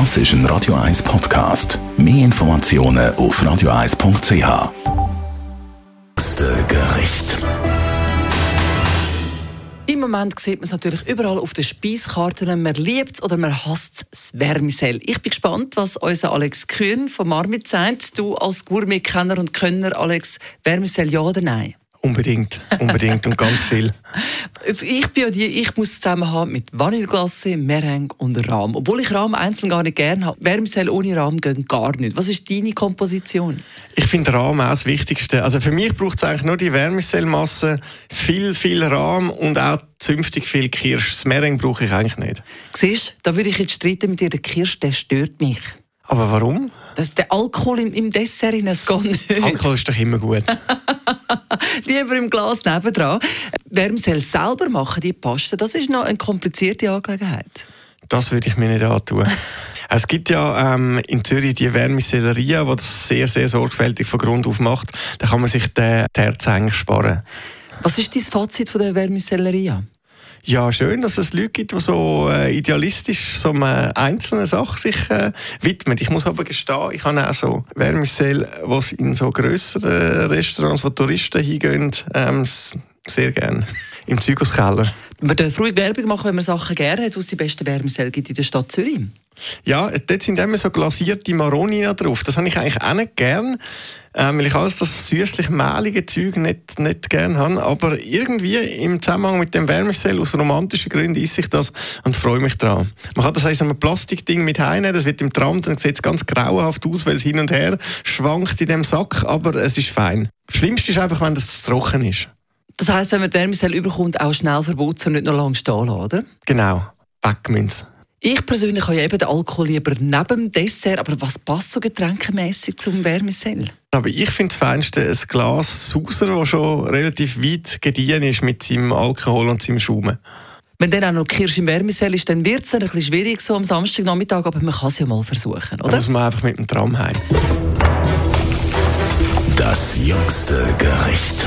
Das ist ein Radio 1 Podcast. Mehr Informationen auf radio1.ch. Gericht. Im Moment sieht man es natürlich überall auf den Speiskarten. Man liebt es oder man hasst das Vermicell. Ich bin gespannt, was unser Alex Kühn von Marmit sagt. Du als Gourmet-Kenner und Könner, Alex, Vermicell ja oder nein? Unbedingt, unbedingt und ganz viel. Also ich bin ja die, ich muss es zusammen haben mit Vanilleglace, Meringue und Rahm. Obwohl ich Rahm einzeln gar nicht gerne habe. Vermicell ohne Rahm geht gar nicht. Was ist deine Komposition? Ich finde Rahm auch das Wichtigste. Also für mich braucht es eigentlich nur die Vermicellmasse, viel, viel Rahm und auch zünftig viel Kirsch. Das Meringue brauche ich eigentlich nicht. Siehst da würde ich jetzt streiten mit dir. Der Kirsch, der stört mich. Aber warum? Das der Alkohol im, im Dessert, das geht nicht. Alkohol ist doch immer gut. Lieber im Glas nebendran. Wärmsel selber machen, die Paste, das ist noch eine komplizierte Angelegenheit. Das würde ich mir nicht antun. Es gibt ja ähm, in Zürich die Vermicelleria, die das sehr, sehr sorgfältig von Grund auf macht. Da kann man sich den, Herzen sparen. Was ist dein Fazit von der Vermicelleria? Ja, schön, dass es Leute gibt, die so äh, idealistisch so eine einzelne Sache sich äh, widmen. Ich muss aber gestehen, ich habe auch so Vermicelle, was in so grösseren Restaurants, wo Touristen hingehen, ähm, sehr gerne. Im Zirkuskeller. Man darf ruhig Werbung machen, wenn man Sachen gerne hat, was die besten Wärmesell gibt in der Stadt Zürich. Ja, dort sind immer so glasierte Maroni drauf. Das habe ich eigentlich auch nicht gern, ähm, weil ich alles das süßlich-mehlige Zeug nicht, nicht gern habe. Aber irgendwie im Zusammenhang mit dem Wärmesell aus romantischen Gründen esse ich das und freue mich daran. Man kann das heißt ein Plastikding mit heimnehmen, das wird im Tram, dann sieht es ganz grauenhaft aus, weil es hin und her schwankt in dem Sack, aber es ist fein. Das Schlimmste ist einfach, wenn das zu trocken ist. Das heisst, wenn man Wärmesell überkommt, auch schnell verboten und nicht noch lange stehen lassen, oder? Genau, Backminz. Ich persönlich habe ja eben den Alkohol lieber neben dem Dessert, aber was passt so getränkemässig zum Vermicell? Aber ich finde das Feinste ein Glas Sauser, das schon relativ weit gediehen ist mit seinem Alkohol und seinem Schaum. Wenn dann auch noch Kirsch im Wärmesell ist, dann wird es ein bisschen schwierig so am Samstagnachmittag, aber man kann es ja mal versuchen, oder? Da muss man einfach mit dem Tram heim. Das jüngste Gericht.